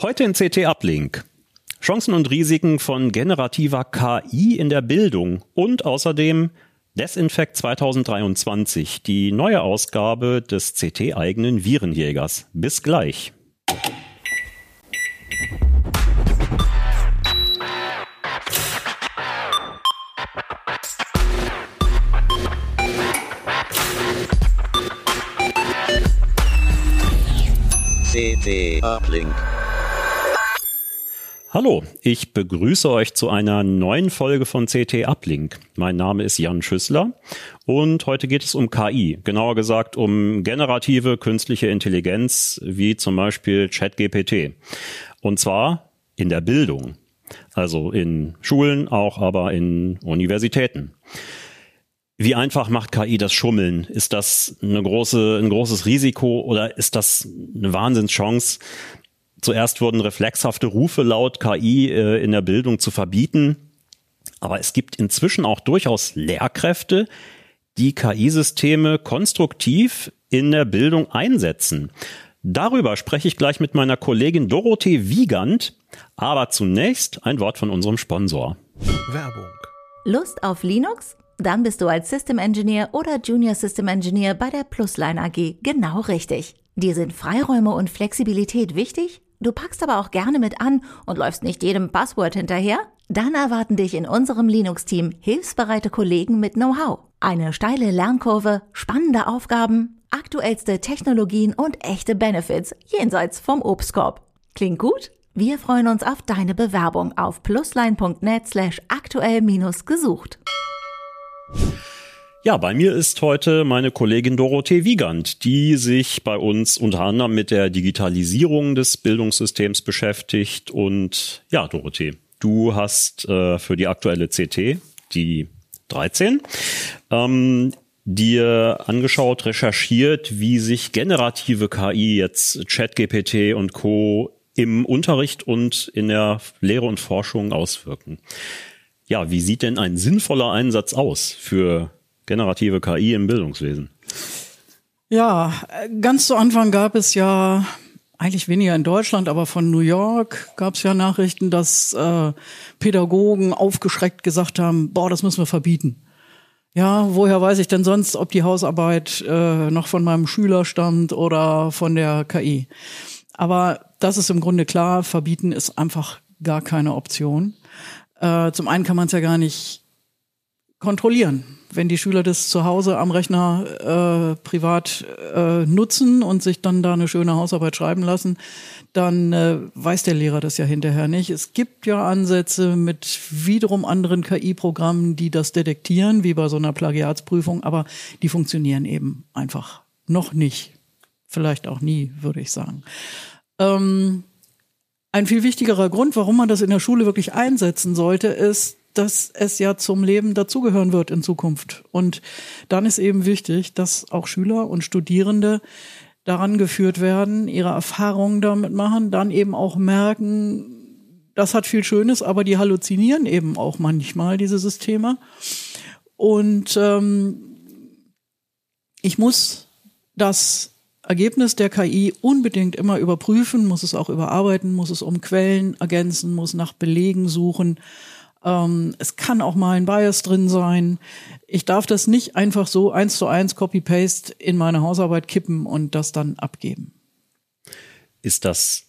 Heute in CT Uplink. Chancen und Risiken von generativer KI in der Bildung und außerdem Desinfect 2023, die neue Ausgabe des CT-eigenen Virenjägers. Bis gleich. CT Uplink. Hallo, ich begrüße euch zu einer neuen Folge von CT Uplink. Mein Name ist Jan Schüssler und heute geht es um KI, genauer gesagt um generative künstliche Intelligenz wie zum Beispiel ChatGPT. Und zwar in der Bildung, also in Schulen, auch aber in Universitäten. Wie einfach macht KI das Schummeln? Ist das eine große, ein großes Risiko oder ist das eine Wahnsinnschance? Zuerst wurden reflexhafte Rufe laut KI äh, in der Bildung zu verbieten. Aber es gibt inzwischen auch durchaus Lehrkräfte, die KI-Systeme konstruktiv in der Bildung einsetzen. Darüber spreche ich gleich mit meiner Kollegin Dorothee Wiegand. Aber zunächst ein Wort von unserem Sponsor. Werbung. Lust auf Linux? Dann bist du als System Engineer oder Junior System Engineer bei der Plusline AG genau richtig. Dir sind Freiräume und Flexibilität wichtig? Du packst aber auch gerne mit an und läufst nicht jedem Passwort hinterher? Dann erwarten dich in unserem Linux-Team hilfsbereite Kollegen mit Know-how. Eine steile Lernkurve, spannende Aufgaben, aktuellste Technologien und echte Benefits jenseits vom Obstkorb. Klingt gut? Wir freuen uns auf deine Bewerbung auf plusline.net slash aktuell-gesucht. Ja, bei mir ist heute meine Kollegin Dorothee Wiegand, die sich bei uns unter anderem mit der Digitalisierung des Bildungssystems beschäftigt. Und ja, Dorothee, du hast äh, für die aktuelle CT, die 13, ähm, dir angeschaut, recherchiert, wie sich generative KI jetzt ChatGPT und Co. im Unterricht und in der Lehre und Forschung auswirken. Ja, wie sieht denn ein sinnvoller Einsatz aus für generative KI im Bildungswesen? Ja, ganz zu Anfang gab es ja eigentlich weniger in Deutschland, aber von New York gab es ja Nachrichten, dass äh, Pädagogen aufgeschreckt gesagt haben, boah, das müssen wir verbieten. Ja, woher weiß ich denn sonst, ob die Hausarbeit äh, noch von meinem Schüler stammt oder von der KI? Aber das ist im Grunde klar, verbieten ist einfach gar keine Option. Äh, zum einen kann man es ja gar nicht kontrollieren. Wenn die Schüler das zu Hause am Rechner äh, privat äh, nutzen und sich dann da eine schöne Hausarbeit schreiben lassen, dann äh, weiß der Lehrer das ja hinterher nicht. Es gibt ja Ansätze mit wiederum anderen KI-Programmen, die das detektieren, wie bei so einer Plagiatsprüfung, aber die funktionieren eben einfach noch nicht. Vielleicht auch nie, würde ich sagen. Ähm, ein viel wichtigerer Grund, warum man das in der Schule wirklich einsetzen sollte, ist, dass es ja zum Leben dazugehören wird in Zukunft. Und dann ist eben wichtig, dass auch Schüler und Studierende daran geführt werden, ihre Erfahrungen damit machen, dann eben auch merken, das hat viel Schönes, aber die halluzinieren eben auch manchmal diese Systeme. Und ähm, ich muss das Ergebnis der KI unbedingt immer überprüfen, muss es auch überarbeiten, muss es um Quellen ergänzen, muss nach Belegen suchen ähm, es kann auch mal ein Bias drin sein. Ich darf das nicht einfach so eins zu eins Copy-Paste in meine Hausarbeit kippen und das dann abgeben. Ist das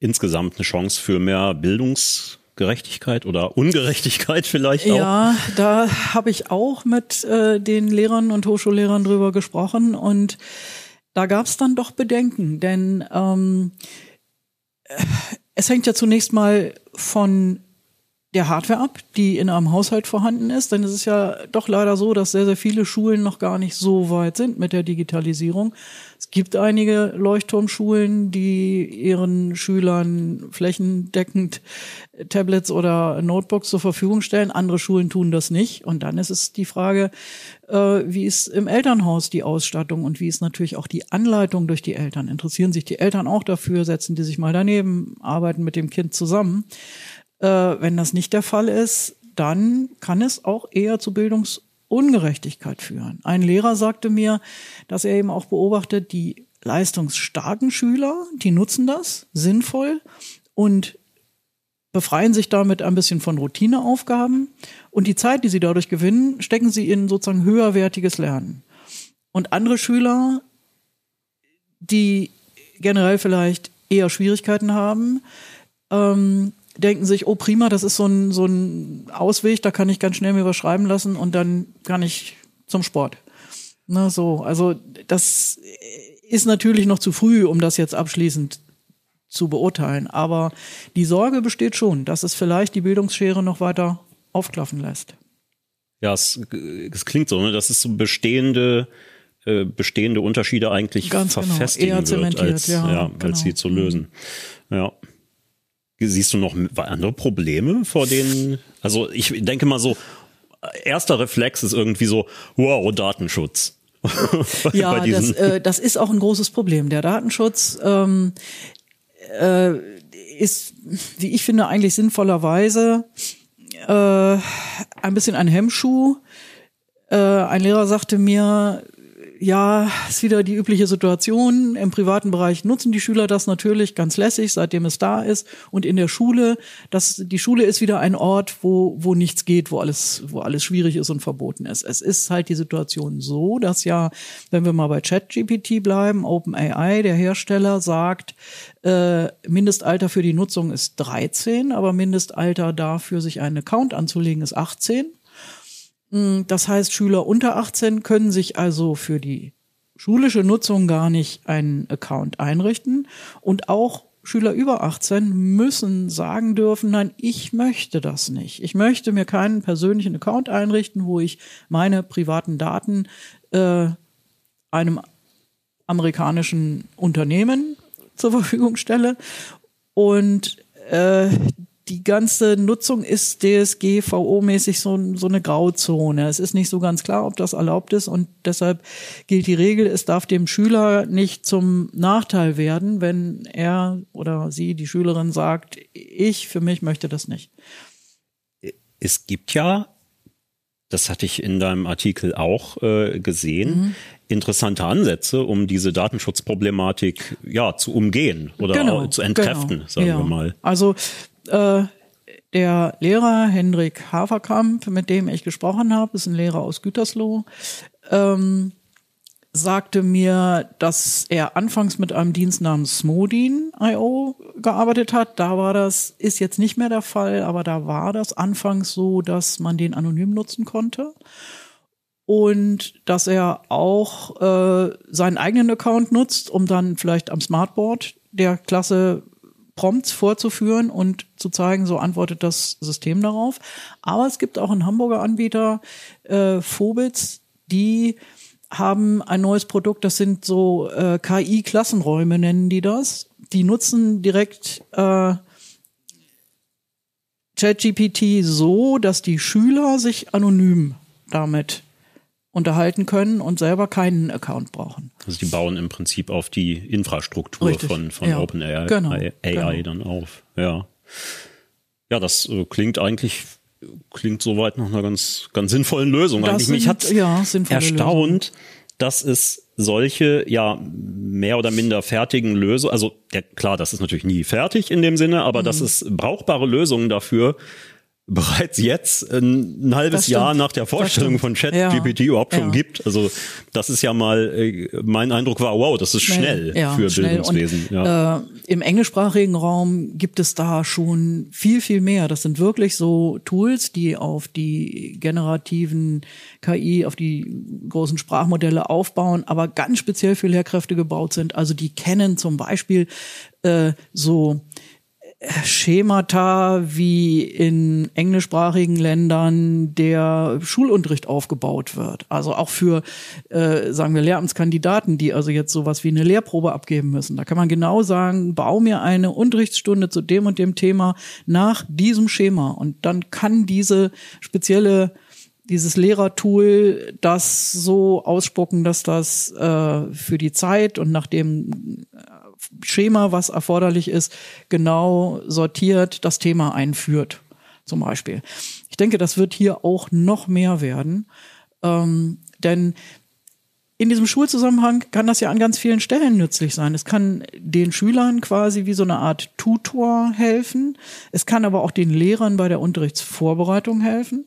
insgesamt eine Chance für mehr Bildungsgerechtigkeit oder Ungerechtigkeit vielleicht auch? Ja, da habe ich auch mit äh, den Lehrern und Hochschullehrern drüber gesprochen und da gab es dann doch Bedenken, denn ähm, es hängt ja zunächst mal von der Hardware ab, die in einem Haushalt vorhanden ist. Denn es ist ja doch leider so, dass sehr, sehr viele Schulen noch gar nicht so weit sind mit der Digitalisierung. Es gibt einige Leuchtturmschulen, die ihren Schülern flächendeckend Tablets oder Notebooks zur Verfügung stellen. Andere Schulen tun das nicht. Und dann ist es die Frage, äh, wie ist im Elternhaus die Ausstattung und wie ist natürlich auch die Anleitung durch die Eltern? Interessieren sich die Eltern auch dafür? Setzen die sich mal daneben? Arbeiten mit dem Kind zusammen? Äh, wenn das nicht der Fall ist, dann kann es auch eher zu Bildungsungerechtigkeit führen. Ein Lehrer sagte mir, dass er eben auch beobachtet, die leistungsstarken Schüler, die nutzen das sinnvoll und befreien sich damit ein bisschen von Routineaufgaben und die Zeit, die sie dadurch gewinnen, stecken sie in sozusagen höherwertiges Lernen. Und andere Schüler, die generell vielleicht eher Schwierigkeiten haben, ähm, denken sich, oh prima, das ist so ein, so ein Ausweg, da kann ich ganz schnell mir was schreiben lassen und dann kann ich zum Sport. Na so, also das ist natürlich noch zu früh, um das jetzt abschließend zu beurteilen. Aber die Sorge besteht schon, dass es vielleicht die Bildungsschere noch weiter aufklaffen lässt. Ja, es, es klingt so, ne? dass es so bestehende äh, bestehende Unterschiede eigentlich Ganz genau. verfestigen genau. wird, als, ja, ja genau. als sie zu lösen. Ja. Siehst du noch andere Probleme vor denen? Also ich denke mal so, erster Reflex ist irgendwie so, wow, Datenschutz. ja, das, äh, das ist auch ein großes Problem. Der Datenschutz ähm, äh, ist, wie ich finde, eigentlich sinnvollerweise äh, ein bisschen ein Hemmschuh. Äh, ein Lehrer sagte mir, ja, ist wieder die übliche Situation. Im privaten Bereich nutzen die Schüler das natürlich ganz lässig, seitdem es da ist. Und in der Schule, das, die Schule ist wieder ein Ort, wo, wo nichts geht, wo alles, wo alles schwierig ist und verboten ist. Es ist halt die Situation so, dass ja, wenn wir mal bei ChatGPT bleiben, OpenAI, der Hersteller, sagt, äh, Mindestalter für die Nutzung ist 13, aber Mindestalter dafür, sich einen Account anzulegen, ist 18. Mm, das heißt, Schüler unter 18 können sich also für die schulische Nutzung gar nicht einen Account einrichten und auch Schüler über 18 müssen sagen dürfen, nein, ich möchte das nicht. Ich möchte mir keinen persönlichen Account einrichten, wo ich meine privaten Daten äh, einem amerikanischen Unternehmen zur Verfügung stelle. Und äh, die ganze Nutzung ist DSGVO-mäßig so, so eine Grauzone. Es ist nicht so ganz klar, ob das erlaubt ist und deshalb gilt die Regel, es darf dem Schüler nicht zum Nachteil werden, wenn er oder sie, die Schülerin sagt, ich für mich möchte das nicht. Es gibt ja, das hatte ich in deinem Artikel auch äh, gesehen, mhm. interessante Ansätze, um diese Datenschutzproblematik ja zu umgehen oder genau, zu entkräften, genau. sagen ja. wir mal. Also äh, der Lehrer Hendrik Haverkamp, mit dem ich gesprochen habe, ist ein Lehrer aus Gütersloh, ähm, sagte mir, dass er anfangs mit einem Dienst namens Smodin.io gearbeitet hat. Da war das, ist jetzt nicht mehr der Fall, aber da war das anfangs so, dass man den anonym nutzen konnte. Und dass er auch äh, seinen eigenen Account nutzt, um dann vielleicht am Smartboard der Klasse Prompts vorzuführen und zu zeigen, so antwortet das System darauf. Aber es gibt auch einen Hamburger Anbieter, äh, Phobits, die haben ein neues Produkt, das sind so äh, KI-Klassenräume, nennen die das. Die nutzen direkt äh, ChatGPT so, dass die Schüler sich anonym damit unterhalten können und selber keinen Account brauchen. Also die bauen im Prinzip auf die Infrastruktur Richtig. von, von ja. OpenAI genau. AI genau. dann auf. Ja. Ja, das äh, klingt eigentlich klingt soweit nach einer ganz ganz sinnvollen Lösung. Das eigentlich sind, mich hat ja, erstaunt, Lösung. dass es solche ja mehr oder minder fertigen Lösungen, also ja, klar, das ist natürlich nie fertig in dem Sinne, aber mhm. dass es brauchbare Lösungen dafür bereits jetzt ein, ein halbes Jahr nach der Vorstellung von ChatGPT ja. überhaupt schon ja. gibt. Also das ist ja mal, äh, mein Eindruck war, wow, das ist schnell, schnell ja, für schnell. Bildungswesen. Und, ja. äh, Im englischsprachigen Raum gibt es da schon viel, viel mehr. Das sind wirklich so Tools, die auf die generativen KI, auf die großen Sprachmodelle aufbauen, aber ganz speziell für Lehrkräfte gebaut sind. Also die kennen zum Beispiel äh, so Schemata, wie in englischsprachigen Ländern der Schulunterricht aufgebaut wird. Also auch für, äh, sagen wir, Lehramtskandidaten, die also jetzt sowas wie eine Lehrprobe abgeben müssen. Da kann man genau sagen, bau mir eine Unterrichtsstunde zu dem und dem Thema nach diesem Schema. Und dann kann diese spezielle dieses Lehrertool das so ausspucken, dass das äh, für die Zeit und nach dem Schema, was erforderlich ist, genau sortiert das Thema einführt, zum Beispiel. Ich denke, das wird hier auch noch mehr werden, ähm, denn in diesem Schulzusammenhang kann das ja an ganz vielen Stellen nützlich sein. Es kann den Schülern quasi wie so eine Art Tutor helfen. Es kann aber auch den Lehrern bei der Unterrichtsvorbereitung helfen.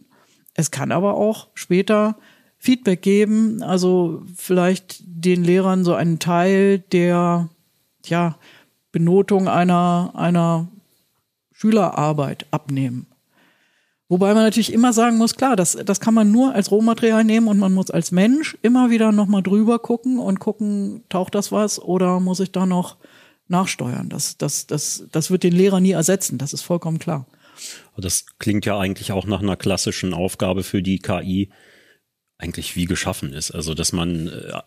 Es kann aber auch später Feedback geben, also vielleicht den Lehrern so einen Teil der ja, Benotung einer, einer Schülerarbeit abnehmen. Wobei man natürlich immer sagen muss, klar, das, das kann man nur als Rohmaterial nehmen und man muss als Mensch immer wieder nochmal drüber gucken und gucken, taucht das was oder muss ich da noch nachsteuern? Das, das, das, das wird den Lehrer nie ersetzen, das ist vollkommen klar. Das klingt ja eigentlich auch nach einer klassischen Aufgabe für die KI, eigentlich wie geschaffen ist. Also, dass man äh,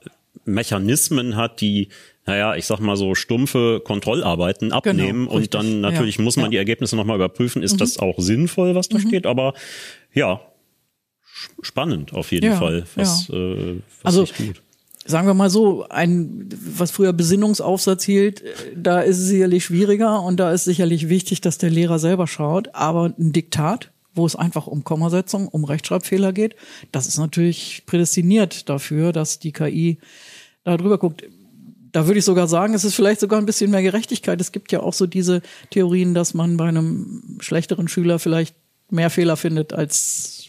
Mechanismen hat, die naja, ich sag mal so stumpfe Kontrollarbeiten genau, abnehmen genau, und dann natürlich ja, muss man ja. die Ergebnisse nochmal überprüfen. Ist mhm. das auch sinnvoll, was da mhm. steht? Aber ja, spannend auf jeden ja, Fall. Was, äh, was also sagen wir mal so, ein was früher Besinnungsaufsatz hielt, da ist es sicherlich schwieriger und da ist sicherlich wichtig, dass der Lehrer selber schaut. Aber ein Diktat, wo es einfach um Kommasetzung, um Rechtschreibfehler geht, das ist natürlich prädestiniert dafür, dass die KI da drüber guckt da würde ich sogar sagen, es ist vielleicht sogar ein bisschen mehr Gerechtigkeit. Es gibt ja auch so diese Theorien, dass man bei einem schlechteren Schüler vielleicht mehr Fehler findet als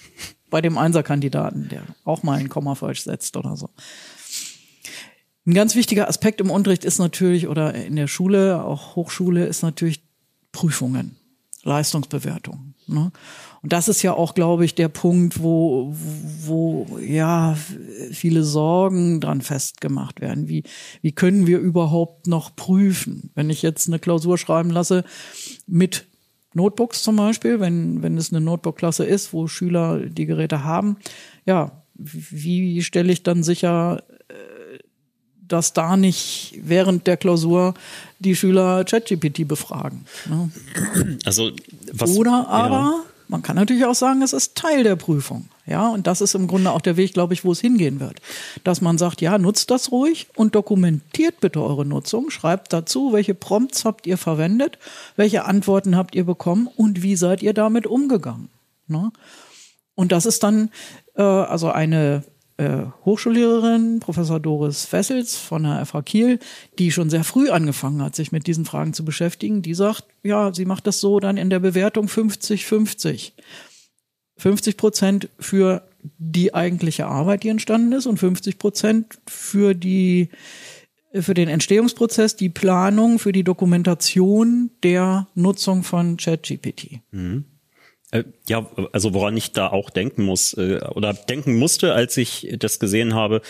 bei dem Einserkandidaten, der auch mal ein Komma falsch setzt oder so. Ein ganz wichtiger Aspekt im Unterricht ist natürlich, oder in der Schule, auch Hochschule, ist natürlich Prüfungen, Leistungsbewertung. Ne? Und das ist ja auch, glaube ich, der Punkt, wo, wo ja viele Sorgen dran festgemacht werden. Wie, wie können wir überhaupt noch prüfen? Wenn ich jetzt eine Klausur schreiben lasse mit Notebooks zum Beispiel, wenn, wenn es eine Notebook-Klasse ist, wo Schüler die Geräte haben, ja, wie stelle ich dann sicher, dass da nicht während der Klausur die Schüler ChatGPT befragen. Ne? Also was, Oder aber ja. Man kann natürlich auch sagen, es ist Teil der Prüfung. Ja, und das ist im Grunde auch der Weg, glaube ich, wo es hingehen wird. Dass man sagt, ja, nutzt das ruhig und dokumentiert bitte eure Nutzung. Schreibt dazu, welche Prompts habt ihr verwendet, welche Antworten habt ihr bekommen und wie seid ihr damit umgegangen. Ne? Und das ist dann äh, also eine Hochschullehrerin, Professor Doris Fessels von der FH Kiel, die schon sehr früh angefangen hat, sich mit diesen Fragen zu beschäftigen, die sagt, ja, sie macht das so dann in der Bewertung 50-50. 50 Prozent für die eigentliche Arbeit, die entstanden ist und 50 Prozent für die für den Entstehungsprozess, die Planung, für die Dokumentation der Nutzung von ChatGPT. Mhm. Äh, ja, also woran ich da auch denken muss äh, oder denken musste, als ich das gesehen habe,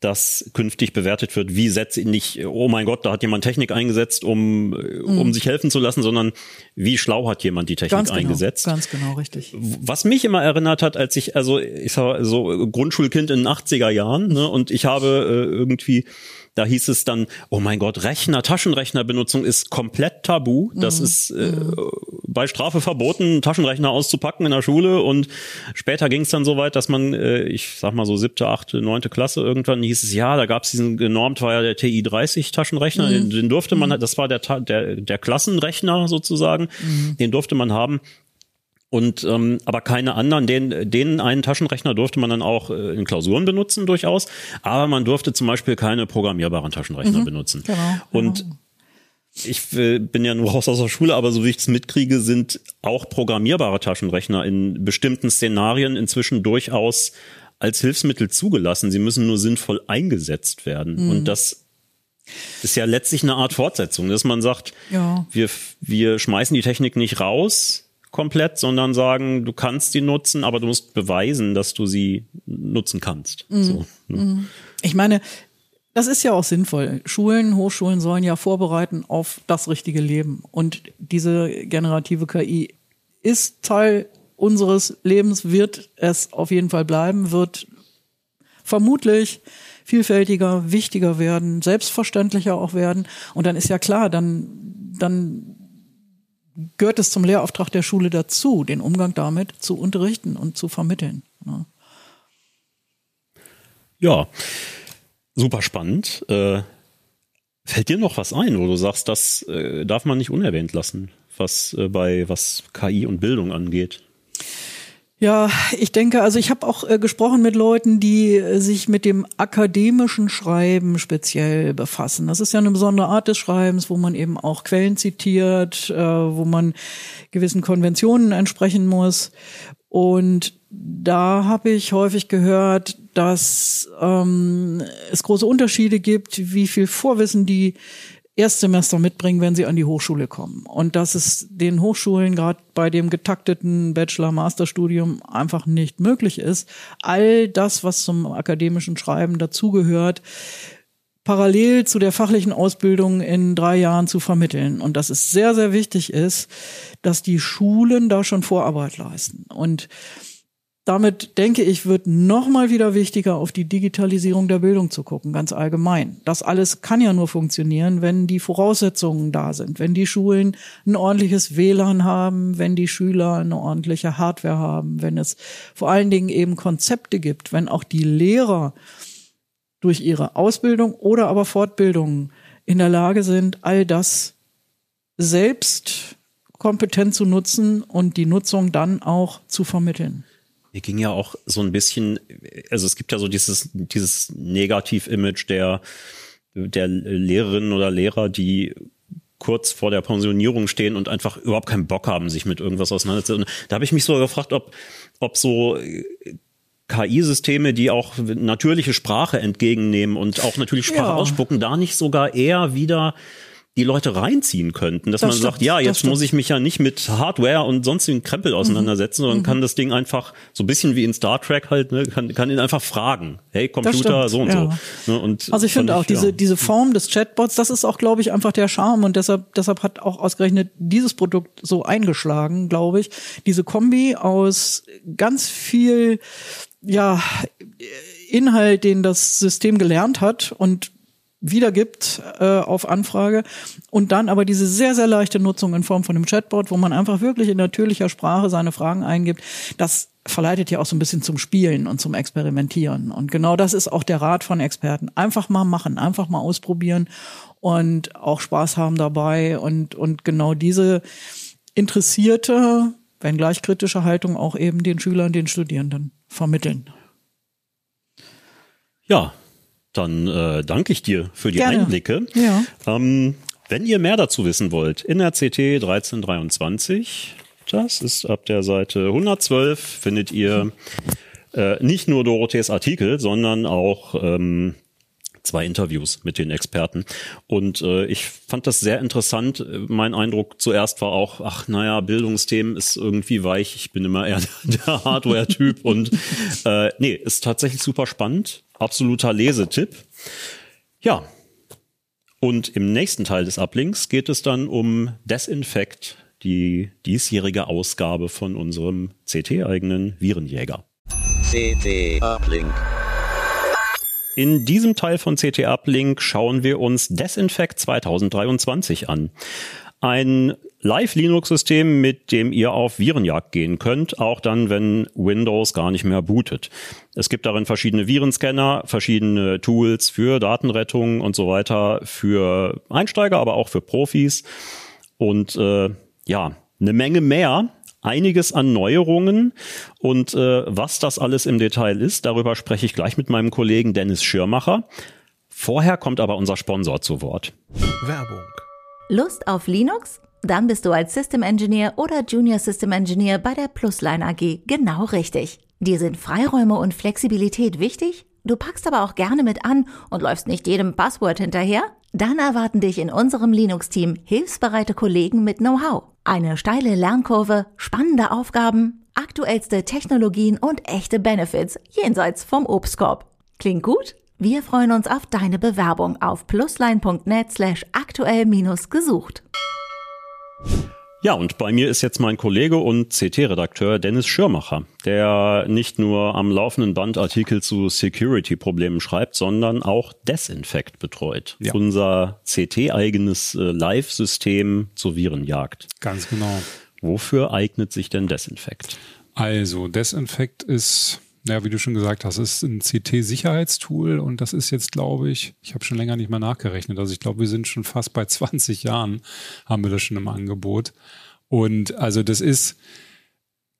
dass künftig bewertet wird, wie setze ich nicht, oh mein Gott, da hat jemand Technik eingesetzt, um, mhm. um sich helfen zu lassen, sondern wie schlau hat jemand die Technik ganz genau, eingesetzt. Ganz genau, richtig. Was mich immer erinnert hat, als ich, also ich war so Grundschulkind in den 80er Jahren, ne, und ich habe äh, irgendwie da hieß es dann, oh mein Gott, Rechner, Taschenrechnerbenutzung ist komplett tabu. Das mhm. ist äh, mhm. bei Strafe verboten, Taschenrechner auszupacken in der Schule. Und später ging es dann so weit, dass man, äh, ich sag mal so siebte, achte, neunte Klasse irgendwann hieß es, ja, da gab es diesen genormt, war ja der TI 30 Taschenrechner, mhm. den, den, durfte man, mhm. das war der, der, der Klassenrechner sozusagen, mhm. den durfte man haben. Und ähm, aber keine anderen, den, den einen Taschenrechner durfte man dann auch äh, in Klausuren benutzen durchaus, aber man durfte zum Beispiel keine programmierbaren Taschenrechner mhm, benutzen. Genau, Und genau. ich äh, bin ja nur raus aus der Schule, aber so wie ich es mitkriege, sind auch programmierbare Taschenrechner in bestimmten Szenarien inzwischen durchaus als Hilfsmittel zugelassen. Sie müssen nur sinnvoll eingesetzt werden. Mhm. Und das ist ja letztlich eine Art Fortsetzung, dass man sagt, ja. wir, wir schmeißen die Technik nicht raus, komplett, sondern sagen, du kannst die nutzen, aber du musst beweisen, dass du sie nutzen kannst. Mhm. So, ne? Mhm. Ich meine, das ist ja auch sinnvoll. Schulen, Hochschulen sollen ja vorbereiten auf das richtige Leben. Und diese generative KI ist Teil unseres Lebens, wird es auf jeden Fall bleiben, wird vermutlich vielfältiger, wichtiger werden, selbstverständlicher auch werden. Und dann ist ja klar, dann, dann gehört es zum Lehrauftrag der Schule dazu, den Umgang damit zu unterrichten und zu vermitteln. Ne? Ja, super spannend. Äh, fällt dir noch was ein, wo du sagst, das äh, darf man nicht unerwähnt lassen, was äh, bei was KI und Bildung angeht? Ja, ich denke, also ich habe auch äh, gesprochen mit Leuten, die äh, sich mit dem akademischen Schreiben speziell befassen. Das ist ja eine besondere Art des Schreibens, wo man eben auch Quellen zitiert, äh, wo man gewissen Konventionen entsprechen muss. Und da habe ich häufig gehört, dass ähm, es große Unterschiede gibt, wie viel Vorwissen die Erstsemester mitbringen, wenn sie an die Hochschule kommen. Und dass es den Hochschulen gerade bei dem getakteten Bachelor-Master-Studium einfach nicht möglich ist, all das, was zum akademischen Schreiben dazugehört, parallel zu der fachlichen Ausbildung in drei Jahren zu vermitteln. Und dass es sehr, sehr wichtig ist, dass die Schulen da schon Vorarbeit leisten. Und damit denke ich, wird nochmal wieder wichtiger, auf die Digitalisierung der Bildung zu gucken, ganz allgemein. Das alles kann ja nur funktionieren, wenn die Voraussetzungen da sind, wenn die Schulen ein ordentliches WLAN haben, wenn die Schüler eine ordentliche Hardware haben, wenn es vor allen Dingen eben Konzepte gibt, wenn auch die Lehrer durch ihre Ausbildung oder aber Fortbildung in der Lage sind, all das selbst kompetent zu nutzen und die Nutzung dann auch zu vermitteln. Mir ging ja auch so ein bisschen, also es gibt ja so dieses, dieses Negativ-Image der, der Lehrerinnen oder Lehrer, die kurz vor der Pensionierung stehen und einfach überhaupt keinen Bock haben, sich mit irgendwas auseinanderzusetzen. Da habe ich mich so gefragt, ob, ob so KI-Systeme, die auch natürliche Sprache entgegennehmen und auch natürlich Sprache ja. ausspucken, da nicht sogar eher wieder die Leute reinziehen könnten, dass das man stimmt, sagt, ja, jetzt muss ich mich ja nicht mit Hardware und sonstigen Krempel auseinandersetzen, mhm. sondern mhm. kann das Ding einfach so ein bisschen wie in Star Trek halt, ne, kann, kann ihn einfach fragen, hey Computer, so und ja. so. Ne, und also ich finde auch diese, ja. diese Form des Chatbots, das ist auch, glaube ich, einfach der Charme und deshalb, deshalb hat auch ausgerechnet dieses Produkt so eingeschlagen, glaube ich. Diese Kombi aus ganz viel, ja, Inhalt, den das System gelernt hat und wiedergibt äh, auf Anfrage und dann aber diese sehr, sehr leichte Nutzung in Form von einem Chatbot, wo man einfach wirklich in natürlicher Sprache seine Fragen eingibt, das verleitet ja auch so ein bisschen zum Spielen und zum Experimentieren. Und genau das ist auch der Rat von Experten. Einfach mal machen, einfach mal ausprobieren und auch Spaß haben dabei und, und genau diese interessierte, wenn gleich kritische Haltung auch eben den Schülern, den Studierenden vermitteln. Ja, dann äh, danke ich dir für die Gerne. Einblicke. Ja. Ähm, wenn ihr mehr dazu wissen wollt, in der CT 1323, das ist ab der Seite 112, findet ihr äh, nicht nur Dorothees Artikel, sondern auch ähm, zwei Interviews mit den Experten. Und äh, ich fand das sehr interessant. Mein Eindruck zuerst war auch, ach naja, Bildungsthemen ist irgendwie weich. Ich bin immer eher der Hardware-Typ. und äh, nee, ist tatsächlich super spannend. Absoluter Lesetipp. Ja. Und im nächsten Teil des Uplinks geht es dann um Desinfect, die diesjährige Ausgabe von unserem CT-eigenen Virenjäger. CT Uplink. In diesem Teil von CT Uplink schauen wir uns Desinfect 2023 an. Ein Live-Linux-System, mit dem ihr auf Virenjagd gehen könnt, auch dann, wenn Windows gar nicht mehr bootet. Es gibt darin verschiedene Virenscanner, verschiedene Tools für Datenrettung und so weiter, für Einsteiger, aber auch für Profis. Und äh, ja, eine Menge mehr einiges an Neuerungen und äh, was das alles im Detail ist, darüber spreche ich gleich mit meinem Kollegen Dennis Schirmacher. Vorher kommt aber unser Sponsor zu Wort. Werbung. Lust auf Linux? Dann bist du als System Engineer oder Junior System Engineer bei der Plusline AG genau richtig. Dir sind Freiräume und Flexibilität wichtig? Du packst aber auch gerne mit an und läufst nicht jedem Passwort hinterher? Dann erwarten dich in unserem Linux-Team hilfsbereite Kollegen mit Know-how. Eine steile Lernkurve, spannende Aufgaben, aktuellste Technologien und echte Benefits jenseits vom Obstkorb. Klingt gut? Wir freuen uns auf deine Bewerbung auf plusline.net slash aktuell-gesucht. Ja, und bei mir ist jetzt mein Kollege und CT-Redakteur Dennis Schirmacher, der nicht nur am laufenden Band Artikel zu Security-Problemen schreibt, sondern auch Desinfect betreut. Ja. Unser CT-eigenes äh, Live-System zur Virenjagd. Ganz genau. Wofür eignet sich denn Desinfect? Also, Desinfect ist ja, wie du schon gesagt hast, ist ein CT-Sicherheitstool und das ist jetzt, glaube ich, ich habe schon länger nicht mehr nachgerechnet. Also ich glaube, wir sind schon fast bei 20 Jahren, haben wir das schon im Angebot. Und also das ist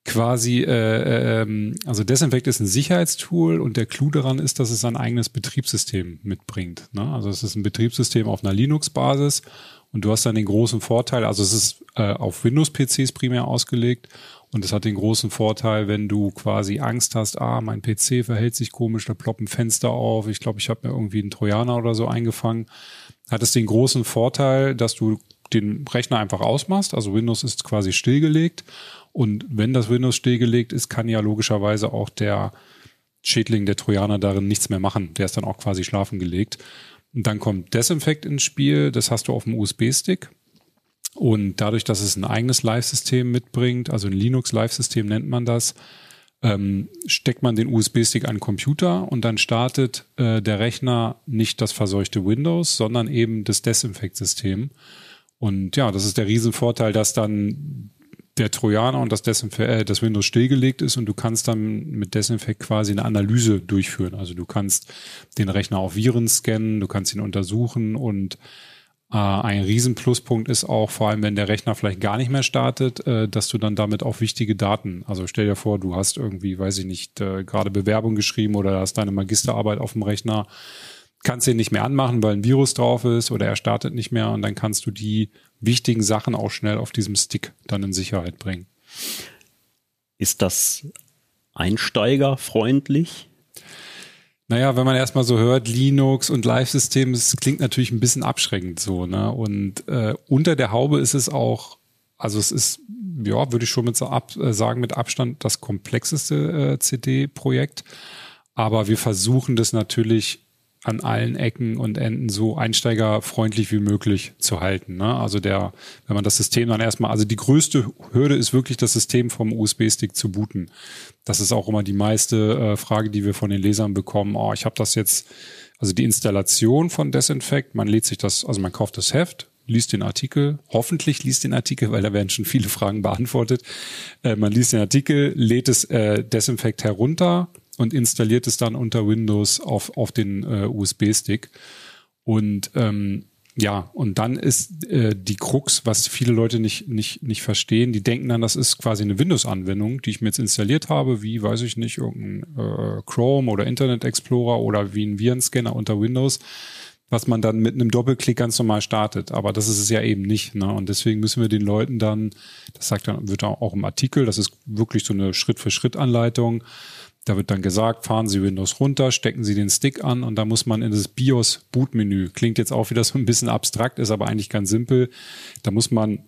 quasi, äh, äh, also Desinfect ist ein Sicherheitstool und der Clou daran ist, dass es ein eigenes Betriebssystem mitbringt. Ne? Also es ist ein Betriebssystem auf einer Linux-Basis und du hast dann den großen Vorteil, also es ist äh, auf Windows-PCs primär ausgelegt und es hat den großen Vorteil, wenn du quasi Angst hast, ah, mein PC verhält sich komisch, da ploppen Fenster auf, ich glaube, ich habe mir irgendwie einen Trojaner oder so eingefangen, hat es den großen Vorteil, dass du den Rechner einfach ausmachst, also Windows ist quasi stillgelegt und wenn das Windows stillgelegt ist, kann ja logischerweise auch der Schädling, der Trojaner darin nichts mehr machen. Der ist dann auch quasi schlafen gelegt. Und dann kommt Desinfect ins Spiel. Das hast du auf dem USB-Stick. Und dadurch, dass es ein eigenes Live-System mitbringt, also ein Linux-Live-System nennt man das, ähm, steckt man den USB-Stick an den Computer und dann startet äh, der Rechner nicht das verseuchte Windows, sondern eben das Desinfect-System. Und ja, das ist der Riesenvorteil, dass dann der Trojaner und das, Desinf äh, das Windows stillgelegt ist und du kannst dann mit Desinfect quasi eine Analyse durchführen. Also du kannst den Rechner auf Viren scannen, du kannst ihn untersuchen und ein Riesenpluspunkt ist auch, vor allem wenn der Rechner vielleicht gar nicht mehr startet, äh, dass du dann damit auch wichtige Daten, also stell dir vor, du hast irgendwie, weiß ich nicht, äh, gerade Bewerbung geschrieben oder hast deine Magisterarbeit auf dem Rechner, kannst den nicht mehr anmachen, weil ein Virus drauf ist oder er startet nicht mehr und dann kannst du die wichtigen Sachen auch schnell auf diesem Stick dann in Sicherheit bringen. Ist das einsteigerfreundlich? Naja, wenn man erstmal so hört, Linux und Live-System, es klingt natürlich ein bisschen abschreckend so, ne? Und äh, unter der Haube ist es auch, also es ist, ja, würde ich schon mit so ab, äh, sagen, mit Abstand das komplexeste äh, CD-Projekt. Aber wir versuchen das natürlich an allen Ecken und Enden so einsteigerfreundlich wie möglich zu halten. Ne? Also der, wenn man das System dann erstmal, also die größte Hürde ist wirklich das System vom USB-Stick zu booten. Das ist auch immer die meiste äh, Frage, die wir von den Lesern bekommen. Oh, ich habe das jetzt, also die Installation von Desinfect, man lädt sich das, also man kauft das Heft, liest den Artikel, hoffentlich liest den Artikel, weil da werden schon viele Fragen beantwortet. Äh, man liest den Artikel, lädt es äh, Desinfect herunter, und installiert es dann unter Windows auf, auf den äh, USB-Stick. Und ähm, ja, und dann ist äh, die Krux, was viele Leute nicht, nicht, nicht verstehen, die denken dann, das ist quasi eine Windows-Anwendung, die ich mir jetzt installiert habe, wie, weiß ich nicht, irgendein äh, Chrome oder Internet Explorer oder wie ein Virenscanner unter Windows, was man dann mit einem Doppelklick ganz normal startet. Aber das ist es ja eben nicht. Ne? Und deswegen müssen wir den Leuten dann, das sagt dann, wird auch im Artikel, das ist wirklich so eine Schritt-für-Schritt-Anleitung, da wird dann gesagt, fahren Sie Windows runter, stecken Sie den Stick an und da muss man in das BIOS-Bootmenü. Klingt jetzt auch wieder so ein bisschen abstrakt, ist aber eigentlich ganz simpel. Da muss man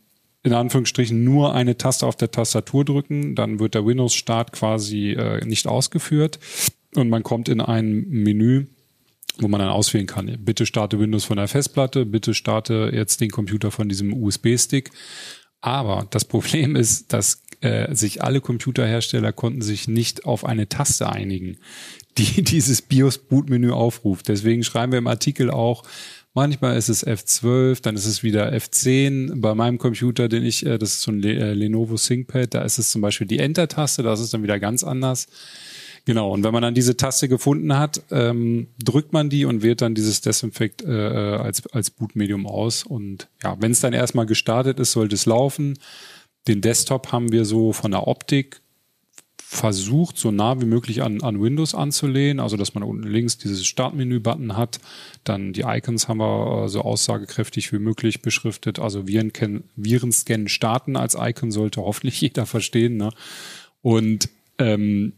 in Anführungsstrichen nur eine Taste auf der Tastatur drücken, dann wird der Windows-Start quasi äh, nicht ausgeführt und man kommt in ein Menü, wo man dann auswählen kann, bitte starte Windows von der Festplatte, bitte starte jetzt den Computer von diesem USB-Stick. Aber das Problem ist, dass äh, sich alle Computerhersteller konnten sich nicht auf eine Taste einigen, die dieses BIOS-Bootmenü aufruft. Deswegen schreiben wir im Artikel auch, Manchmal ist es F12, dann ist es wieder F10. Bei meinem Computer, den ich, äh, das ist so ein äh, Lenovo ThinkPad, da ist es zum Beispiel die Enter-Taste, das ist dann wieder ganz anders. Genau, und wenn man dann diese Taste gefunden hat, ähm, drückt man die und wählt dann dieses Desinfect äh, als, als Bootmedium aus. Und ja, wenn es dann erstmal gestartet ist, sollte es laufen. Den Desktop haben wir so von der Optik versucht, so nah wie möglich an, an Windows anzulehnen, also dass man unten links dieses Startmenü-Button hat, dann die Icons haben wir äh, so aussagekräftig wie möglich beschriftet, also Viren, Viren scannen starten als Icon sollte hoffentlich jeder verstehen, ne? Und ähm,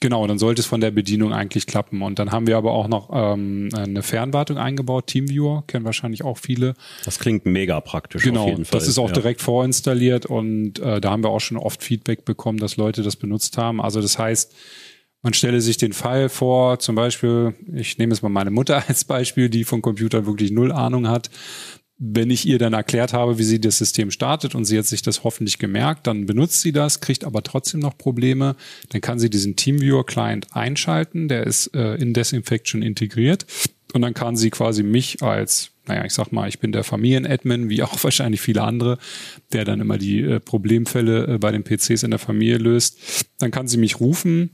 Genau, dann sollte es von der Bedienung eigentlich klappen. Und dann haben wir aber auch noch ähm, eine Fernwartung eingebaut, Teamviewer, kennen wahrscheinlich auch viele. Das klingt mega praktisch genau, auf jeden Fall. Das ist auch ja. direkt vorinstalliert und äh, da haben wir auch schon oft Feedback bekommen, dass Leute das benutzt haben. Also das heißt, man stelle sich den Fall vor, zum Beispiel, ich nehme jetzt mal meine Mutter als Beispiel, die von Computer wirklich null Ahnung hat wenn ich ihr dann erklärt habe, wie sie das System startet und sie hat sich das hoffentlich gemerkt, dann benutzt sie das, kriegt aber trotzdem noch Probleme. Dann kann sie diesen TeamViewer-Client einschalten, der ist äh, in Desinfection integriert. Und dann kann sie quasi mich als, naja, ich sag mal, ich bin der Familienadmin, wie auch wahrscheinlich viele andere, der dann immer die äh, Problemfälle äh, bei den PCs in der Familie löst. Dann kann sie mich rufen,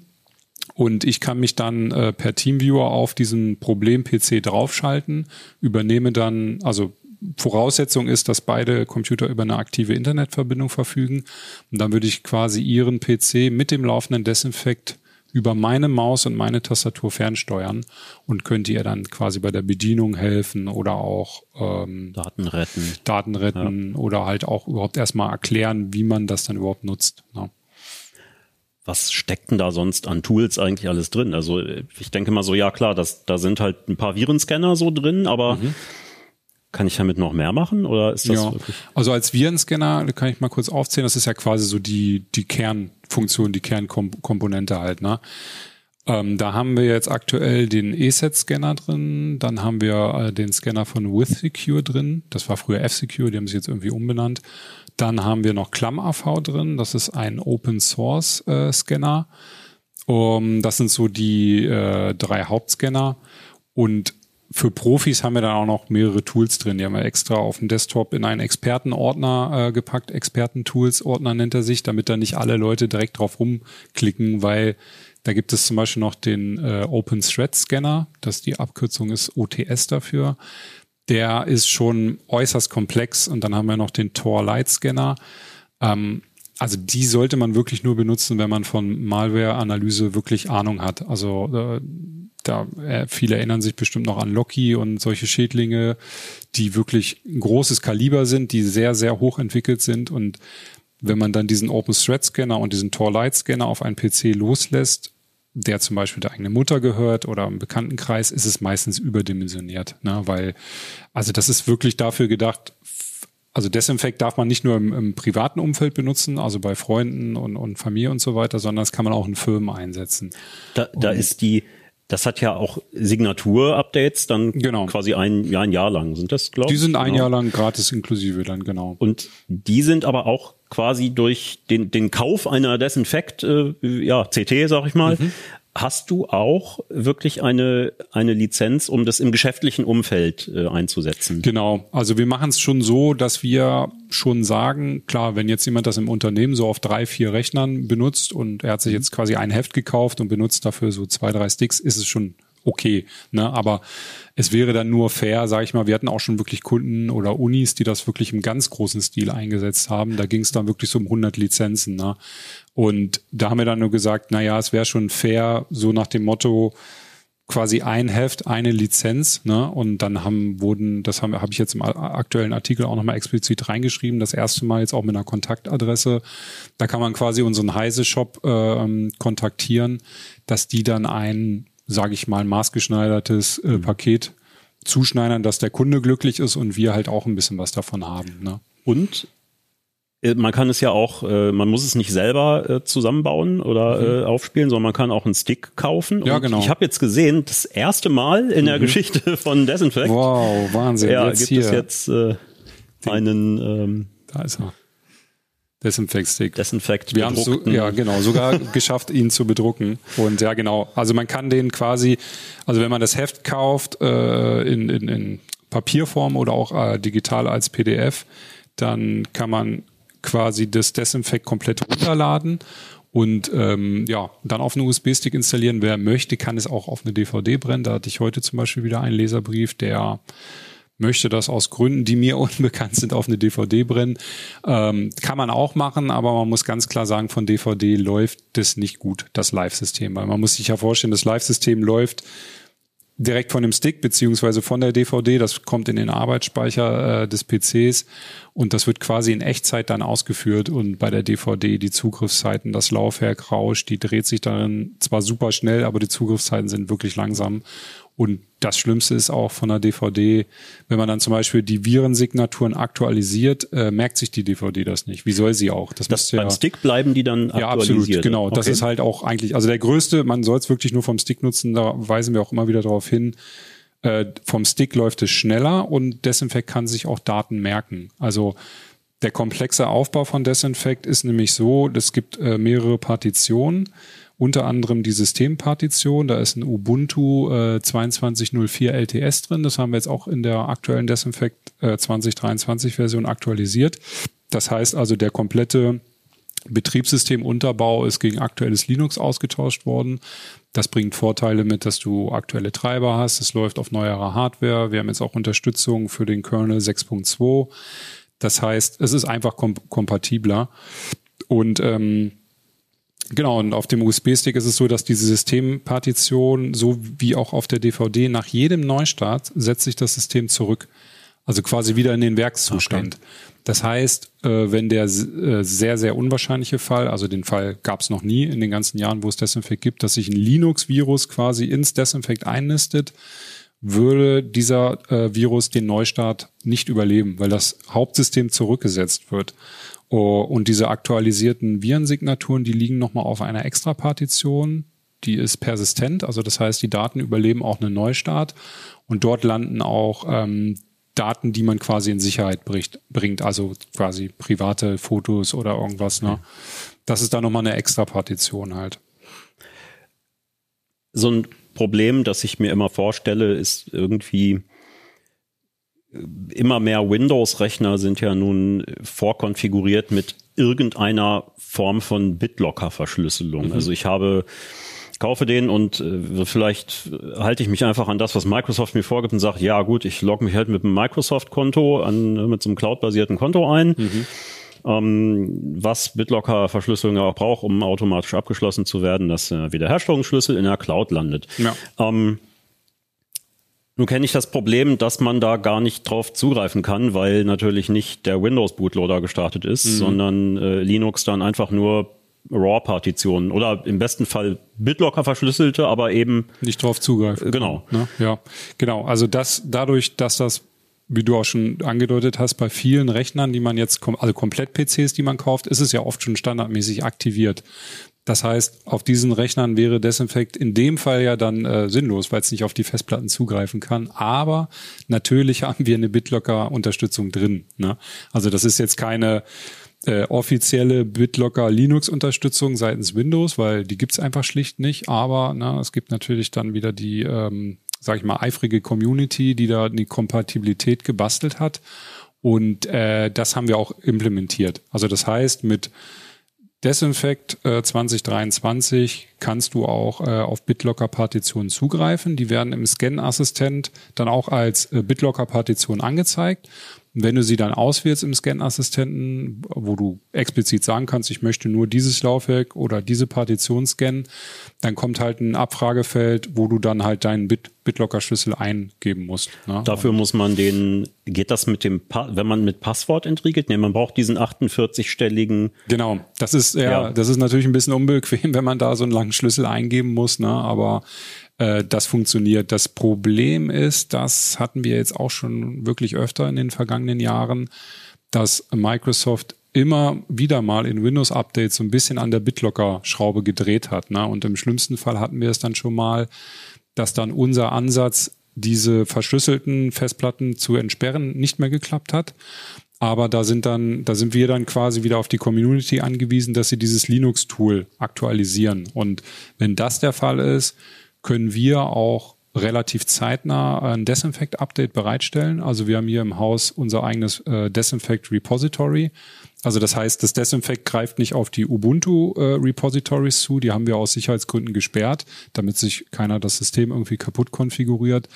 und ich kann mich dann äh, per Teamviewer auf diesen Problem-PC draufschalten, übernehme dann, also Voraussetzung ist, dass beide Computer über eine aktive Internetverbindung verfügen. Und dann würde ich quasi Ihren PC mit dem laufenden Desinfekt über meine Maus und meine Tastatur fernsteuern und könnte ihr dann quasi bei der Bedienung helfen oder auch ähm, Daten retten. Daten retten ja. oder halt auch überhaupt erstmal erklären, wie man das dann überhaupt nutzt. Ja. Was steckt denn da sonst an Tools eigentlich alles drin? Also ich denke mal so, ja klar, das, da sind halt ein paar Virenscanner so drin, aber mhm. Kann ich damit noch mehr machen oder ist das ja. wirklich? Also als Virenscanner kann ich mal kurz aufzählen. Das ist ja quasi so die die Kernfunktion, die Kernkomponente halt. Ne? Ähm, da haben wir jetzt aktuell den ESET-Scanner drin, dann haben wir äh, den Scanner von WithSecure drin. Das war früher F-Secure, die haben sich jetzt irgendwie umbenannt. Dann haben wir noch ClamAV drin. Das ist ein Open Source äh, Scanner. Um, das sind so die äh, drei Hauptscanner. Und für Profis haben wir dann auch noch mehrere Tools drin. Die haben wir extra auf dem Desktop in einen Expertenordner äh, gepackt. Expertentools-Ordner nennt er sich, damit da nicht alle Leute direkt drauf rumklicken, weil da gibt es zum Beispiel noch den äh, Open Thread Scanner. Das die Abkürzung ist OTS dafür. Der ist schon äußerst komplex. Und dann haben wir noch den Tor Light Scanner. Ähm, also die sollte man wirklich nur benutzen, wenn man von Malware-Analyse wirklich Ahnung hat. Also äh, da äh, viele erinnern sich bestimmt noch an Loki und solche Schädlinge, die wirklich ein großes Kaliber sind, die sehr, sehr hoch entwickelt sind. Und wenn man dann diesen Open Thread Scanner und diesen Tor Light Scanner auf einen PC loslässt, der zum Beispiel der eigene Mutter gehört oder im Bekanntenkreis, ist es meistens überdimensioniert, ne? weil also das ist wirklich dafür gedacht, also Desinfekt darf man nicht nur im, im, privaten Umfeld benutzen, also bei Freunden und, und Familie und so weiter, sondern das kann man auch in Firmen einsetzen. Da, da ist die das hat ja auch Signatur-Updates dann genau. quasi ein, ja, ein Jahr lang sind das, glaube ich. Die sind ein genau. Jahr lang gratis inklusive dann, genau. Und die sind aber auch quasi durch den, den Kauf einer Desinfekt, äh, ja, CT, sag ich mal, mhm hast du auch wirklich eine, eine Lizenz, um das im geschäftlichen Umfeld äh, einzusetzen? Genau. Also wir machen es schon so, dass wir schon sagen, klar, wenn jetzt jemand das im Unternehmen so auf drei, vier Rechnern benutzt und er hat sich jetzt quasi ein Heft gekauft und benutzt dafür so zwei, drei Sticks, ist es schon okay. Ne? Aber es wäre dann nur fair, sage ich mal, wir hatten auch schon wirklich Kunden oder Unis, die das wirklich im ganz großen Stil eingesetzt haben. Da ging es dann wirklich so um 100 Lizenzen. Ne? Und da haben wir dann nur gesagt, na ja, es wäre schon fair, so nach dem Motto, quasi ein Heft, eine Lizenz, ne? Und dann haben wurden, das habe hab ich jetzt im aktuellen Artikel auch nochmal explizit reingeschrieben, das erste Mal jetzt auch mit einer Kontaktadresse. Da kann man quasi unseren Heise-Shop äh, kontaktieren, dass die dann ein sage ich mal, maßgeschneidertes äh, mhm. Paket zuschneidern, dass der Kunde glücklich ist und wir halt auch ein bisschen was davon haben. Ne? Und äh, man kann es ja auch, äh, man muss es nicht selber äh, zusammenbauen oder mhm. aufspielen, sondern man kann auch einen Stick kaufen. Ja, genau. Ich habe jetzt gesehen, das erste Mal in mhm. der Geschichte von Desinfect. Wow, Wahnsinn. Ja, jetzt gibt hier. es jetzt äh, einen. Ähm, da ist er. Desinfekt-Stick. Desinfekt Wir haben so, ja genau sogar geschafft, ihn zu bedrucken. Und ja genau, also man kann den quasi, also wenn man das Heft kauft äh, in, in, in Papierform oder auch äh, digital als PDF, dann kann man quasi das Desinfekt komplett runterladen und ähm, ja, dann auf einen USB-Stick installieren. Wer möchte, kann es auch auf eine DVD brennen. Da hatte ich heute zum Beispiel wieder einen Leserbrief, der möchte das aus Gründen, die mir unbekannt sind, auf eine DVD brennen. Ähm, kann man auch machen, aber man muss ganz klar sagen, von DVD läuft das nicht gut, das Live-System. Weil man muss sich ja vorstellen, das Live-System läuft direkt von dem Stick beziehungsweise von der DVD. Das kommt in den Arbeitsspeicher äh, des PCs und das wird quasi in Echtzeit dann ausgeführt. Und bei der DVD die Zugriffszeiten, das Laufwerk rauscht, die dreht sich dann zwar super schnell, aber die Zugriffszeiten sind wirklich langsam. Und das Schlimmste ist auch von der DVD, wenn man dann zum Beispiel die Virensignaturen aktualisiert, äh, merkt sich die DVD das nicht. Wie soll sie auch? Das, das beim ja, Stick bleiben die dann aktualisiert. Ja, absolut, genau. Okay. Das ist halt auch eigentlich, also der größte, man soll es wirklich nur vom Stick nutzen, da weisen wir auch immer wieder darauf hin. Äh, vom Stick läuft es schneller und Desinfekt kann sich auch Daten merken. Also der komplexe Aufbau von Desinfekt ist nämlich so, es gibt äh, mehrere Partitionen unter anderem die Systempartition. Da ist ein Ubuntu äh, 22.04 LTS drin. Das haben wir jetzt auch in der aktuellen Desinfect äh, 2023 Version aktualisiert. Das heißt also, der komplette Betriebssystemunterbau ist gegen aktuelles Linux ausgetauscht worden. Das bringt Vorteile mit, dass du aktuelle Treiber hast. Es läuft auf neuerer Hardware. Wir haben jetzt auch Unterstützung für den Kernel 6.2. Das heißt, es ist einfach kom kompatibler. Und ähm, Genau, und auf dem USB-Stick ist es so, dass diese Systempartition, so wie auch auf der DVD, nach jedem Neustart setzt sich das System zurück. Also quasi wieder in den Werkszustand. Okay. Das heißt, äh, wenn der äh, sehr, sehr unwahrscheinliche Fall, also den Fall gab es noch nie in den ganzen Jahren, wo es Desinfect gibt, dass sich ein Linux-Virus quasi ins Desinfect einnistet, würde dieser äh, Virus den Neustart nicht überleben, weil das Hauptsystem zurückgesetzt wird. Oh, und diese aktualisierten Virensignaturen, die liegen nochmal auf einer Extra-Partition, die ist persistent, also das heißt, die Daten überleben auch einen Neustart und dort landen auch ähm, Daten, die man quasi in Sicherheit bricht, bringt, also quasi private Fotos oder irgendwas. Ne? Das ist da nochmal eine extra Partition halt. So ein Problem, das ich mir immer vorstelle, ist irgendwie immer mehr Windows-Rechner sind ja nun vorkonfiguriert mit irgendeiner Form von BitLocker-Verschlüsselung. Mhm. Also ich habe kaufe den und äh, vielleicht halte ich mich einfach an das, was Microsoft mir vorgibt und sage, ja gut, ich logge mich halt mit einem Microsoft-Konto an, mit so einem Cloud-basierten Konto ein. Mhm. Ähm, was BitLocker-Verschlüsselung auch braucht, um automatisch abgeschlossen zu werden, dass der Wiederherstellungsschlüssel in der Cloud landet. Ja. Ähm, nun kenne ich das Problem, dass man da gar nicht drauf zugreifen kann, weil natürlich nicht der Windows-Bootloader gestartet ist, mhm. sondern äh, Linux dann einfach nur RAW-Partitionen oder im besten Fall BitLocker verschlüsselte, aber eben nicht drauf zugreifen. Genau. Ne? Ja, genau. Also das dadurch, dass das wie du auch schon angedeutet hast, bei vielen Rechnern, die man jetzt, also komplett PCs, die man kauft, ist es ja oft schon standardmäßig aktiviert. Das heißt, auf diesen Rechnern wäre Desinfect in dem Fall ja dann äh, sinnlos, weil es nicht auf die Festplatten zugreifen kann. Aber natürlich haben wir eine BitLocker-Unterstützung drin. Ne? Also das ist jetzt keine äh, offizielle BitLocker Linux-Unterstützung seitens Windows, weil die gibt's einfach schlicht nicht. Aber na, es gibt natürlich dann wieder die, ähm, sag ich mal, eifrige Community, die da die Kompatibilität gebastelt hat. Und äh, das haben wir auch implementiert. Also das heißt, mit Desinfect äh, 2023 kannst du auch äh, auf BitLocker-Partitionen zugreifen. Die werden im Scan-Assistent dann auch als äh, BitLocker-Partition angezeigt. Wenn du sie dann auswählst im Scan-Assistenten, wo du explizit sagen kannst, ich möchte nur dieses Laufwerk oder diese Partition scannen, dann kommt halt ein Abfragefeld, wo du dann halt deinen Bit BitLocker-Schlüssel eingeben musst. Ne? Dafür muss man den, geht das mit dem, pa wenn man mit Passwort entriegelt? Nee, man braucht diesen 48-stelligen. Genau, das ist, ja, ja, das ist natürlich ein bisschen unbequem, wenn man da so einen langen Schlüssel eingeben muss, ne? aber äh, das funktioniert. Das Problem ist, das hatten wir jetzt auch schon wirklich öfter in den vergangenen Jahren, dass Microsoft immer wieder mal in Windows-Updates so ein bisschen an der BitLocker-Schraube gedreht hat. Ne? Und im schlimmsten Fall hatten wir es dann schon mal, dass dann unser Ansatz, diese verschlüsselten Festplatten zu entsperren, nicht mehr geklappt hat. Aber da sind dann, da sind wir dann quasi wieder auf die Community angewiesen, dass sie dieses Linux-Tool aktualisieren. Und wenn das der Fall ist, können wir auch relativ zeitnah ein Desinfect-Update bereitstellen. Also wir haben hier im Haus unser eigenes äh, Desinfect Repository. Also das heißt, das Desinfect greift nicht auf die Ubuntu äh, zu, die haben wir aus Sicherheitsgründen gesperrt, damit sich keiner das System irgendwie kaputt konfiguriert,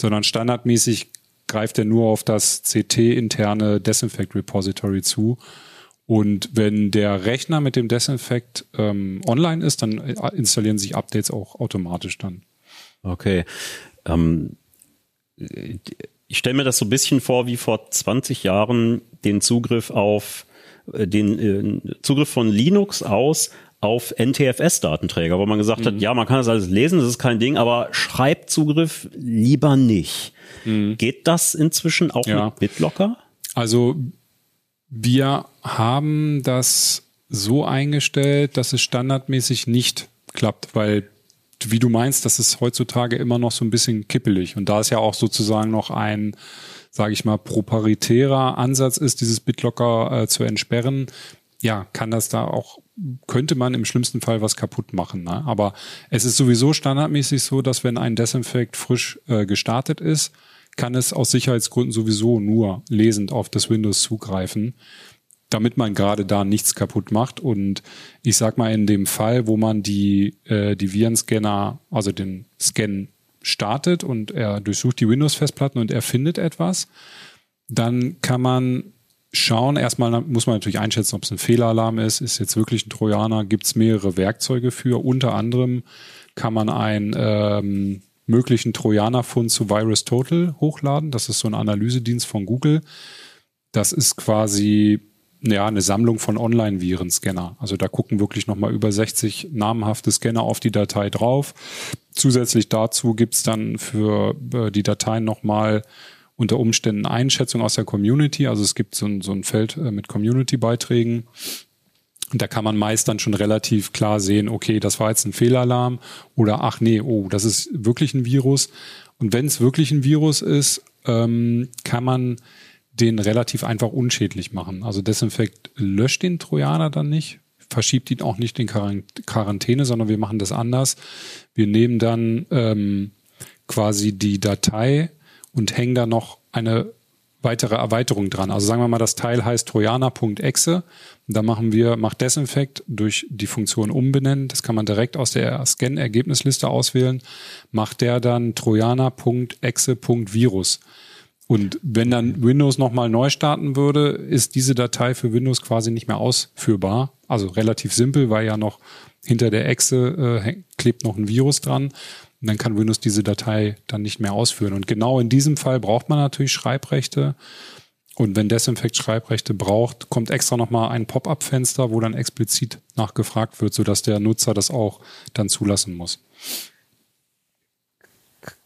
sondern standardmäßig greift er nur auf das CT-interne Desinfect Repository zu. Und wenn der Rechner mit dem Desinfect ähm, online ist, dann äh, installieren sich Updates auch automatisch dann. Okay. Ähm, ich stelle mir das so ein bisschen vor wie vor 20 Jahren den Zugriff auf äh, den äh, Zugriff von Linux aus auf NTFS-Datenträger, wo man gesagt mhm. hat, ja, man kann das alles lesen, das ist kein Ding, aber Schreibzugriff lieber nicht. Mhm. Geht das inzwischen auch ja. mit BitLocker? Also wir haben das so eingestellt, dass es standardmäßig nicht klappt, weil wie du meinst, das ist heutzutage immer noch so ein bisschen kippelig. Und da es ja auch sozusagen noch ein, sage ich mal, proparitärer Ansatz ist, dieses BitLocker äh, zu entsperren, ja, kann das da auch, könnte man im schlimmsten Fall was kaputt machen. Ne? Aber es ist sowieso standardmäßig so, dass wenn ein Desinfekt frisch äh, gestartet ist, kann es aus Sicherheitsgründen sowieso nur lesend auf das Windows zugreifen. damit man gerade da nichts kaputt macht. Und ich sag mal, in dem Fall, wo man die, äh, die Virenscanner, also den Scan startet und er durchsucht die Windows-Festplatten und er findet etwas, dann kann man schauen. Erstmal muss man natürlich einschätzen, ob es ein Fehlalarm ist. Ist jetzt wirklich ein Trojaner? Gibt es mehrere Werkzeuge für? Unter anderem kann man einen ähm, möglichen Trojanerfund zu Virus Total hochladen. Das ist so ein Analysedienst von Google. Das ist quasi ja, eine Sammlung von Online-Virenscanner. Also da gucken wirklich nochmal über 60 namhafte Scanner auf die Datei drauf. Zusätzlich dazu gibt's dann für äh, die Dateien nochmal unter Umständen Einschätzung aus der Community. Also es gibt so ein, so ein Feld äh, mit Community-Beiträgen. Und da kann man meist dann schon relativ klar sehen, okay, das war jetzt ein Fehlalarm oder ach nee, oh, das ist wirklich ein Virus. Und wenn es wirklich ein Virus ist, ähm, kann man den relativ einfach unschädlich machen. Also Desinfekt löscht den Trojaner dann nicht, verschiebt ihn auch nicht in Quarantäne, sondern wir machen das anders. Wir nehmen dann ähm, quasi die Datei und hängen da noch eine weitere Erweiterung dran. Also sagen wir mal, das Teil heißt trojaner.exe. Da machen wir, macht Desinfekt durch die Funktion umbenennen. Das kann man direkt aus der Scan-Ergebnisliste auswählen. Macht der dann trojaner.exe.virus. Und wenn dann Windows nochmal neu starten würde, ist diese Datei für Windows quasi nicht mehr ausführbar. Also relativ simpel, weil ja noch hinter der Exe äh, klebt noch ein Virus dran. Und dann kann Windows diese Datei dann nicht mehr ausführen. Und genau in diesem Fall braucht man natürlich Schreibrechte. Und wenn Desinfect Schreibrechte braucht, kommt extra nochmal ein Pop-up-Fenster, wo dann explizit nachgefragt wird, sodass der Nutzer das auch dann zulassen muss.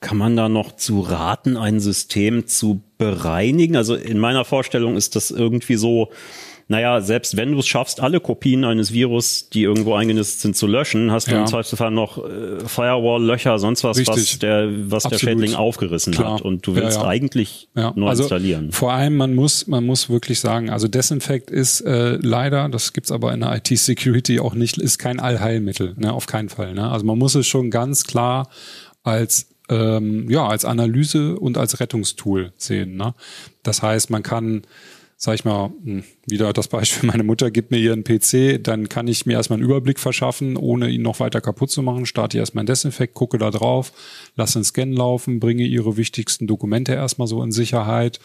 Kann man da noch zu raten, ein System zu bereinigen? Also in meiner Vorstellung ist das irgendwie so, naja, selbst wenn du es schaffst, alle Kopien eines Virus, die irgendwo eingenistet sind, zu löschen, hast du ja. im Zweifelsfall noch äh, Firewall-Löcher, sonst was, Richtig. was der, was der Schädling aufgerissen Klar. hat. Und du willst ja, ja. eigentlich neu also installieren. Vor allem, man muss, man muss wirklich sagen, also Desinfect ist äh, leider, das gibt's aber in der IT-Security auch nicht, ist kein Allheilmittel, ne, auf keinen Fall. Ne? Also man muss es schon ganz klar als ähm, ja als Analyse und als Rettungstool sehen. Ne? Das heißt, man kann sag ich mal, hm, wieder das Beispiel, meine Mutter gibt mir ihren PC, dann kann ich mir erstmal einen Überblick verschaffen, ohne ihn noch weiter kaputt zu machen, starte erstmal einen Desinfekt, gucke da drauf, lasse einen Scan laufen, bringe ihre wichtigsten Dokumente erstmal so in Sicherheit.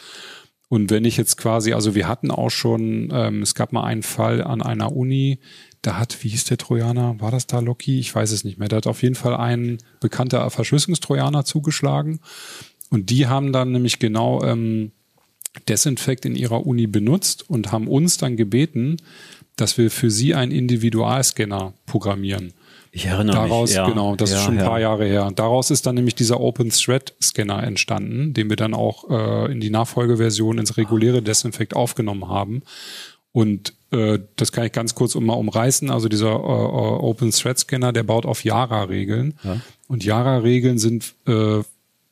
Und wenn ich jetzt quasi, also wir hatten auch schon, ähm, es gab mal einen Fall an einer Uni, da hat, wie hieß der Trojaner? War das da Loki? Ich weiß es nicht mehr. Da hat auf jeden Fall ein bekannter Verschlüsselungstrojaner zugeschlagen. Und die haben dann nämlich genau ähm, Desinfekt in ihrer Uni benutzt und haben uns dann gebeten, dass wir für sie einen Individualscanner programmieren. Ich erinnere Daraus, mich. Ja. Genau, das ja, ist schon ein paar ja. Jahre her. Daraus ist dann nämlich dieser Open Thread Scanner entstanden, den wir dann auch äh, in die Nachfolgeversion ins reguläre Desinfekt aufgenommen haben. Und das kann ich ganz kurz mal umreißen. Also dieser äh, äh Open Thread Scanner, der baut auf Yara-Regeln. Ja. Und Yara-Regeln sind äh,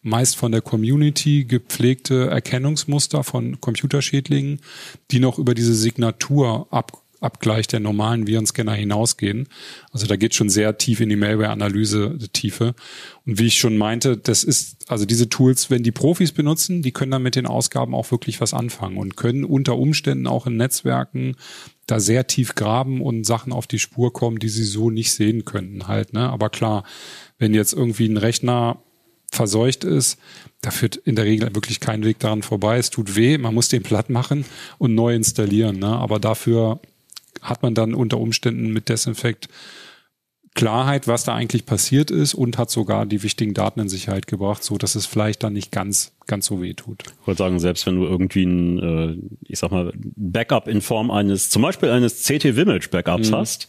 meist von der Community gepflegte Erkennungsmuster von Computerschädlingen, die noch über diese Signatur ab, Abgleich der normalen Virenscanner hinausgehen. Also da geht schon sehr tief in die Malware-Analyse-Tiefe. Und wie ich schon meinte, das ist, also diese Tools, wenn die Profis benutzen, die können dann mit den Ausgaben auch wirklich was anfangen und können unter Umständen auch in Netzwerken da sehr tief graben und Sachen auf die Spur kommen, die sie so nicht sehen könnten halt. Ne? Aber klar, wenn jetzt irgendwie ein Rechner verseucht ist, da führt in der Regel wirklich kein Weg daran vorbei. Es tut weh, man muss den platt machen und neu installieren. Ne? Aber dafür hat man dann unter Umständen mit Desinfekt Klarheit, was da eigentlich passiert ist und hat sogar die wichtigen Daten in Sicherheit gebracht, so dass es vielleicht dann nicht ganz ganz so weh tut. Ich wollte sagen, selbst wenn du irgendwie ein, äh, ich sag mal, Backup in Form eines, zum Beispiel eines CT-Vimage-Backups mhm. hast,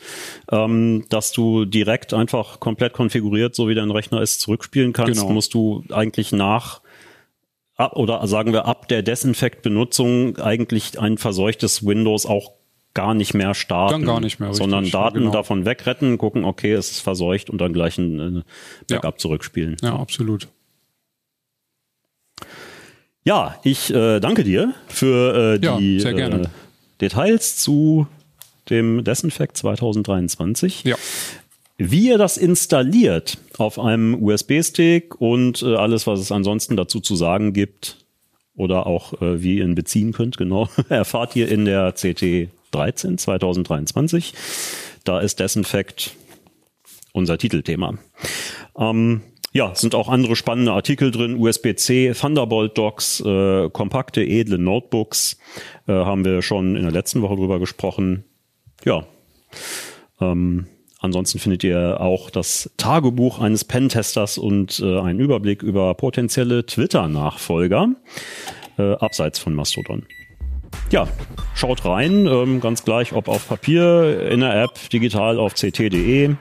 ähm, dass du direkt einfach komplett konfiguriert, so wie dein Rechner ist, zurückspielen kannst, genau. musst du eigentlich nach ab, oder sagen wir ab der Desinfekt-Benutzung eigentlich ein verseuchtes Windows auch gar nicht mehr starten. Dann gar nicht mehr, richtig, Sondern Daten genau. davon wegretten, gucken, okay, es ist verseucht und dann gleich ein äh, Backup ja. zurückspielen. Ja, absolut. Ja, ich äh, danke dir für äh, die ja, äh, Details zu dem Desinfect 2023. Ja. Wie ihr das installiert auf einem USB-Stick und äh, alles, was es ansonsten dazu zu sagen gibt oder auch äh, wie ihr ihn beziehen könnt, genau, erfahrt ihr in der CT 13 2023. Da ist Desinfect unser Titelthema. Ähm, ja, sind auch andere spannende Artikel drin. USB-C, Thunderbolt Docks, äh, kompakte, edle Notebooks. Äh, haben wir schon in der letzten Woche drüber gesprochen. Ja. Ähm, ansonsten findet ihr auch das Tagebuch eines Pentesters und äh, einen Überblick über potenzielle Twitter-Nachfolger äh, abseits von Mastodon. Ja, schaut rein, ähm, ganz gleich, ob auf Papier, in der App, digital auf ct.de.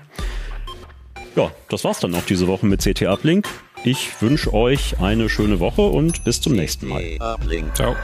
Ja, das war's dann auch diese Woche mit CT Uplink. Ich wünsche euch eine schöne Woche und bis zum nächsten Mal. Ciao.